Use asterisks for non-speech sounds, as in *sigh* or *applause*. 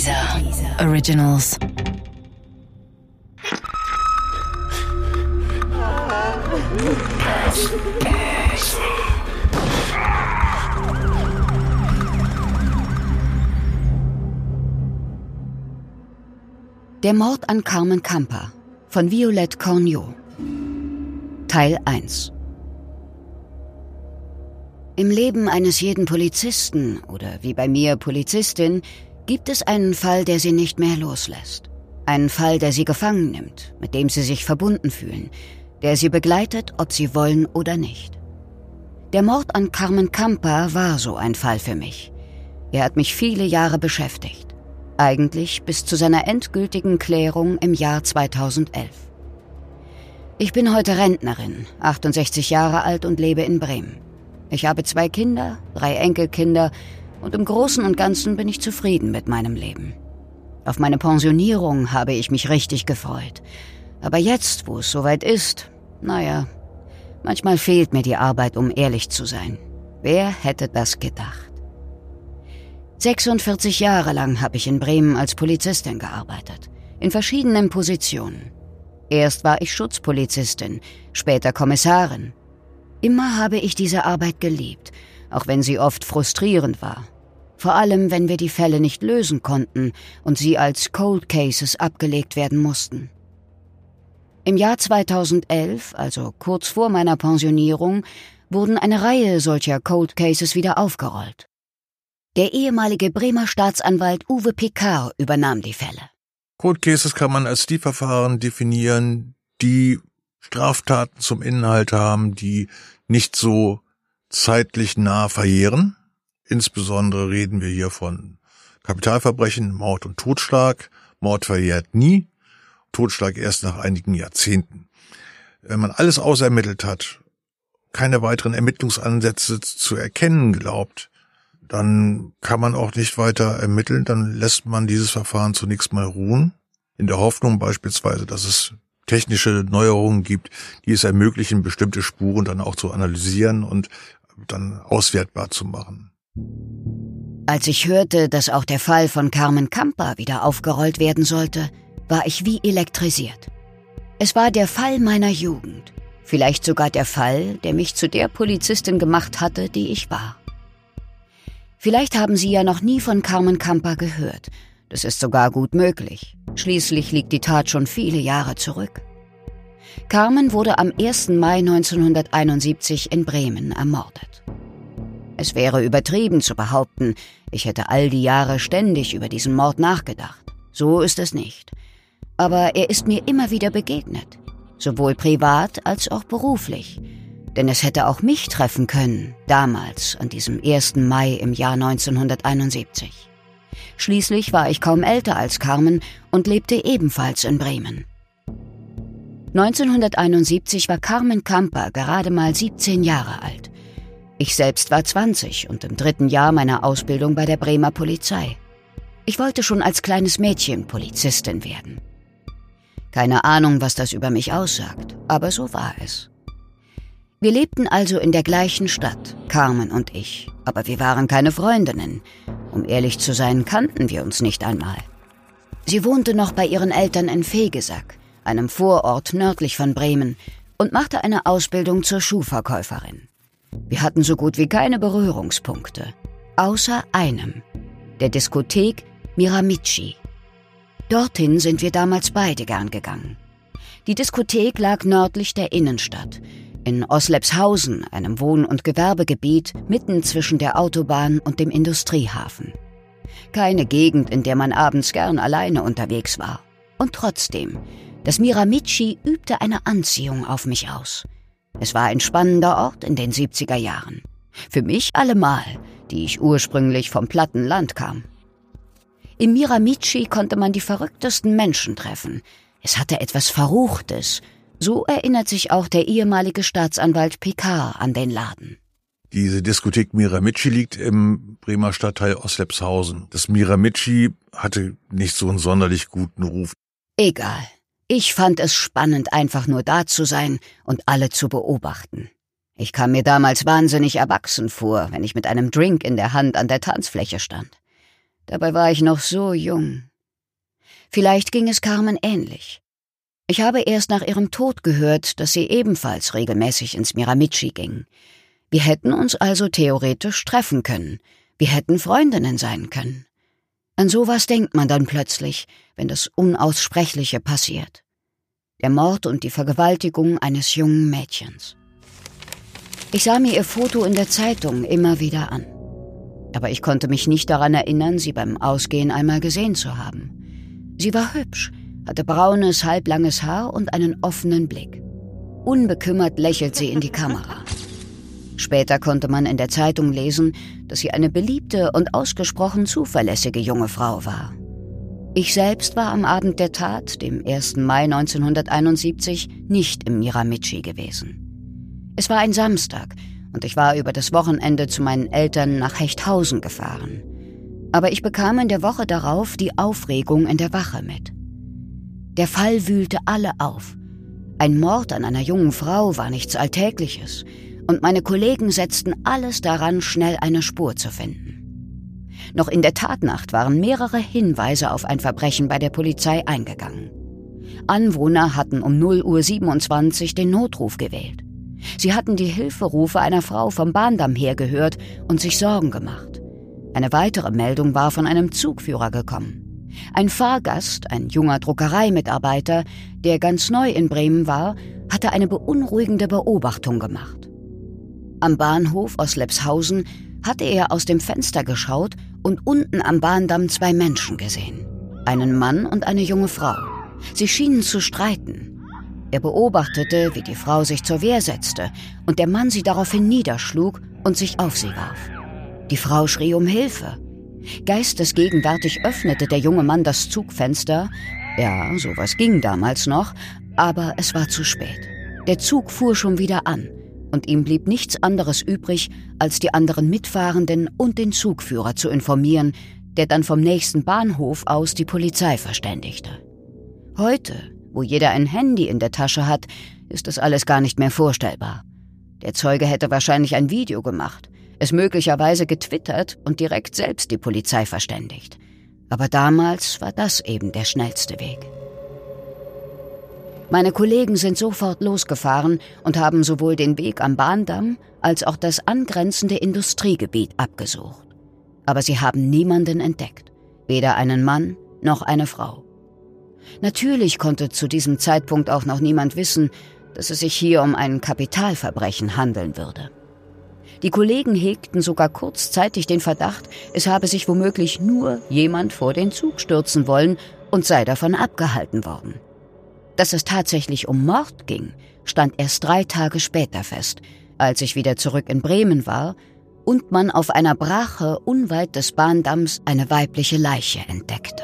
Dieser Originals. Der Mord an Carmen Camper von Violette Cornio. Teil 1 Im Leben eines jeden Polizisten oder wie bei mir Polizistin gibt es einen Fall, der sie nicht mehr loslässt. Einen Fall, der sie gefangen nimmt, mit dem sie sich verbunden fühlen, der sie begleitet, ob sie wollen oder nicht. Der Mord an Carmen Camper war so ein Fall für mich. Er hat mich viele Jahre beschäftigt. Eigentlich bis zu seiner endgültigen Klärung im Jahr 2011. Ich bin heute Rentnerin, 68 Jahre alt und lebe in Bremen. Ich habe zwei Kinder, drei Enkelkinder und im Großen und Ganzen bin ich zufrieden mit meinem Leben. Auf meine Pensionierung habe ich mich richtig gefreut. Aber jetzt, wo es soweit ist, naja, manchmal fehlt mir die Arbeit, um ehrlich zu sein. Wer hätte das gedacht? 46 Jahre lang habe ich in Bremen als Polizistin gearbeitet, in verschiedenen Positionen. Erst war ich Schutzpolizistin, später Kommissarin. Immer habe ich diese Arbeit geliebt, auch wenn sie oft frustrierend war. Vor allem, wenn wir die Fälle nicht lösen konnten und sie als Cold Cases abgelegt werden mussten. Im Jahr 2011, also kurz vor meiner Pensionierung, wurden eine Reihe solcher Cold Cases wieder aufgerollt. Der ehemalige Bremer Staatsanwalt Uwe Picard übernahm die Fälle. Cold Cases kann man als die Verfahren definieren, die Straftaten zum Inhalt haben, die nicht so zeitlich nah verjähren. Insbesondere reden wir hier von Kapitalverbrechen, Mord und Totschlag. Mord verjährt nie, Totschlag erst nach einigen Jahrzehnten. Wenn man alles ausermittelt hat, keine weiteren Ermittlungsansätze zu erkennen glaubt, dann kann man auch nicht weiter ermitteln, dann lässt man dieses Verfahren zunächst mal ruhen, in der Hoffnung beispielsweise, dass es technische Neuerungen gibt, die es ermöglichen, bestimmte Spuren dann auch zu analysieren und dann auswertbar zu machen. Als ich hörte, dass auch der Fall von Carmen Camper wieder aufgerollt werden sollte, war ich wie elektrisiert. Es war der Fall meiner Jugend, vielleicht sogar der Fall, der mich zu der Polizistin gemacht hatte, die ich war. Vielleicht haben Sie ja noch nie von Carmen Camper gehört. Das ist sogar gut möglich. Schließlich liegt die Tat schon viele Jahre zurück. Carmen wurde am 1. Mai 1971 in Bremen ermordet. Es wäre übertrieben zu behaupten, ich hätte all die Jahre ständig über diesen Mord nachgedacht. So ist es nicht. Aber er ist mir immer wieder begegnet, sowohl privat als auch beruflich, denn es hätte auch mich treffen können, damals, an diesem 1. Mai im Jahr 1971. Schließlich war ich kaum älter als Carmen und lebte ebenfalls in Bremen. 1971 war Carmen Kamper gerade mal 17 Jahre alt. Ich selbst war 20 und im dritten Jahr meiner Ausbildung bei der Bremer Polizei. Ich wollte schon als kleines Mädchen Polizistin werden. Keine Ahnung, was das über mich aussagt, aber so war es. Wir lebten also in der gleichen Stadt, Carmen und ich, aber wir waren keine Freundinnen. Um ehrlich zu sein, kannten wir uns nicht einmal. Sie wohnte noch bei ihren Eltern in Fegesack, einem Vorort nördlich von Bremen, und machte eine Ausbildung zur Schuhverkäuferin. Wir hatten so gut wie keine Berührungspunkte, außer einem, der Diskothek Miramichi. Dorthin sind wir damals beide gern gegangen. Die Diskothek lag nördlich der Innenstadt, in Oslepshausen, einem Wohn- und Gewerbegebiet mitten zwischen der Autobahn und dem Industriehafen. Keine Gegend, in der man abends gern alleine unterwegs war. Und trotzdem, das Miramichi übte eine Anziehung auf mich aus. Es war ein spannender Ort in den 70er Jahren. Für mich allemal, die ich ursprünglich vom platten Land kam. Im Miramichi konnte man die verrücktesten Menschen treffen. Es hatte etwas Verruchtes, so erinnert sich auch der ehemalige Staatsanwalt Picard an den Laden. Diese Diskothek Miramichi liegt im Bremer Stadtteil Oslepshausen. Das Miramichi hatte nicht so einen sonderlich guten Ruf. Egal. Ich fand es spannend, einfach nur da zu sein und alle zu beobachten. Ich kam mir damals wahnsinnig erwachsen vor, wenn ich mit einem Drink in der Hand an der Tanzfläche stand. Dabei war ich noch so jung. Vielleicht ging es Carmen ähnlich. Ich habe erst nach ihrem Tod gehört, dass sie ebenfalls regelmäßig ins Miramichi ging. Wir hätten uns also theoretisch treffen können. Wir hätten Freundinnen sein können. An sowas denkt man dann plötzlich, wenn das Unaussprechliche passiert. Der Mord und die Vergewaltigung eines jungen Mädchens. Ich sah mir ihr Foto in der Zeitung immer wieder an. Aber ich konnte mich nicht daran erinnern, sie beim Ausgehen einmal gesehen zu haben. Sie war hübsch, hatte braunes, halblanges Haar und einen offenen Blick. Unbekümmert lächelt sie in die Kamera. *laughs* Später konnte man in der Zeitung lesen, dass sie eine beliebte und ausgesprochen zuverlässige junge Frau war. Ich selbst war am Abend der Tat, dem 1. Mai 1971, nicht im Miramichi gewesen. Es war ein Samstag und ich war über das Wochenende zu meinen Eltern nach Hechthausen gefahren. Aber ich bekam in der Woche darauf die Aufregung in der Wache mit. Der Fall wühlte alle auf. Ein Mord an einer jungen Frau war nichts Alltägliches, und meine Kollegen setzten alles daran, schnell eine Spur zu finden. Noch in der Tatnacht waren mehrere Hinweise auf ein Verbrechen bei der Polizei eingegangen. Anwohner hatten um 0 Uhr 27 den Notruf gewählt. Sie hatten die Hilferufe einer Frau vom Bahndamm her gehört und sich Sorgen gemacht. Eine weitere Meldung war von einem Zugführer gekommen. Ein Fahrgast, ein junger Druckereimitarbeiter, der ganz neu in Bremen war, hatte eine beunruhigende Beobachtung gemacht. Am Bahnhof aus Lepshausen hatte er aus dem Fenster geschaut und unten am Bahndamm zwei Menschen gesehen. Einen Mann und eine junge Frau. Sie schienen zu streiten. Er beobachtete, wie die Frau sich zur Wehr setzte und der Mann sie daraufhin niederschlug und sich auf sie warf. Die Frau schrie um Hilfe. Geistesgegenwärtig öffnete der junge Mann das Zugfenster. Ja, sowas ging damals noch, aber es war zu spät. Der Zug fuhr schon wieder an und ihm blieb nichts anderes übrig, als die anderen Mitfahrenden und den Zugführer zu informieren, der dann vom nächsten Bahnhof aus die Polizei verständigte. Heute, wo jeder ein Handy in der Tasche hat, ist das alles gar nicht mehr vorstellbar. Der Zeuge hätte wahrscheinlich ein Video gemacht, es möglicherweise getwittert und direkt selbst die Polizei verständigt. Aber damals war das eben der schnellste Weg. Meine Kollegen sind sofort losgefahren und haben sowohl den Weg am Bahndamm als auch das angrenzende Industriegebiet abgesucht. Aber sie haben niemanden entdeckt, weder einen Mann noch eine Frau. Natürlich konnte zu diesem Zeitpunkt auch noch niemand wissen, dass es sich hier um ein Kapitalverbrechen handeln würde. Die Kollegen hegten sogar kurzzeitig den Verdacht, es habe sich womöglich nur jemand vor den Zug stürzen wollen und sei davon abgehalten worden. Dass es tatsächlich um Mord ging, stand erst drei Tage später fest, als ich wieder zurück in Bremen war und man auf einer Brache unweit des Bahndamms eine weibliche Leiche entdeckte.